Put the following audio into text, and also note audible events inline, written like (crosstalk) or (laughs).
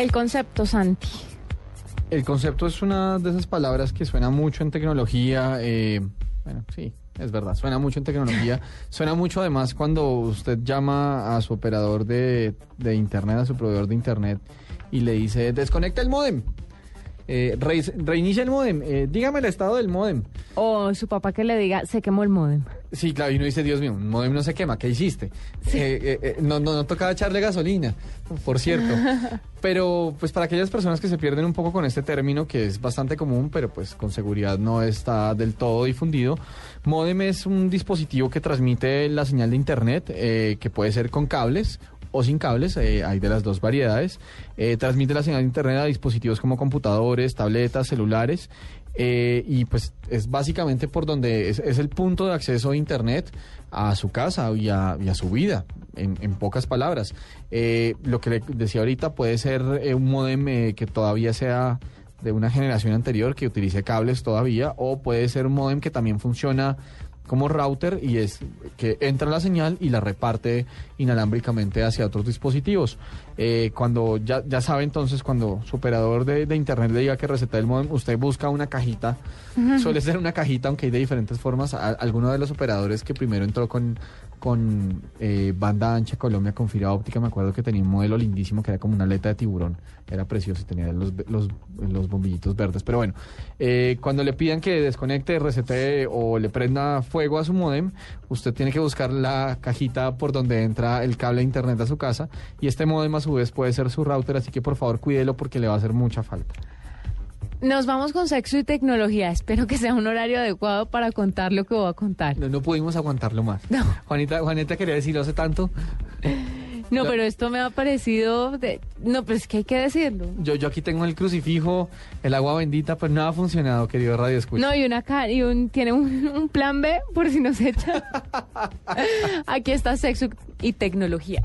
El concepto, Santi. El concepto es una de esas palabras que suena mucho en tecnología. eh, bueno, sí, es verdad, suena mucho en tecnología. (laughs) suena mucho además cuando usted llama a su operador de, de internet, a su proveedor de internet, y le dice, desconecta el modem. Eh, reinicia el modem. eh, dígame el estado del modem. O su papá que le diga, se quemó el modem. Sí, claro, y uno dice, Dios mío, un modem no se quema, ¿qué hiciste? Eh, eh, eh, no, no, no tocaba echarle gasolina, por cierto. (laughs) Pero pues para aquellas personas que se pierden un poco con este término, que es bastante común, pero pues con seguridad no está del todo difundido, modem es un dispositivo que transmite la señal de internet, eh, que puede ser con cables o sin cables, eh, hay de las dos variedades. Eh, transmite la señal de internet a dispositivos como computadores, tabletas, celulares. eh, y pues es básicamente por donde es, es el punto de acceso a internet a su casa y a, su vida, en, en pocas palabras. Eh, lo que le decía ahorita puede ser un modem que todavía sea de una generación anterior que utilice cables todavía o puede ser un modem que también funciona como router y es que entra la señal y la reparte inalámbricamente hacia otros dispositivos. Eh, cuando ya, ya sabe entonces, cuando su operador de, de internet le diga que receta el modem, usted busca una cajita, suele ser una cajita, aunque hay de diferentes formas. A- alguno de los operadores que primero entró con, con eh, banda ancha Colombia con fibra óptica, me acuerdo que tenía un modelo lindísimo que era como una aleta de tiburón, era precioso y tenía los, los, los bombillitos verdes. Pero bueno, eh, cuando le pidan que desconecte, resete o le prenda fuego a su modem, usted tiene que buscar la cajita por donde entra el cable de internet a su casa y este modem a su vez puede ser su router, así que por favor cuídelo porque le va a hacer mucha falta. Nos vamos con sexo y tecnología. Espero que sea un horario adecuado para contar lo que voy a contar. No, no pudimos aguantarlo más. No. Juanita, Juanita quería decirlo hace tanto. No, pero esto me ha parecido... De... No, pero es que hay que decirlo. Yo, yo aquí tengo el crucifijo, el agua bendita, pero no ha funcionado, querido Radio Escucha. No, y una y un, tiene un, un plan B por si nos echan. (laughs) Aquí está sexo y tecnología.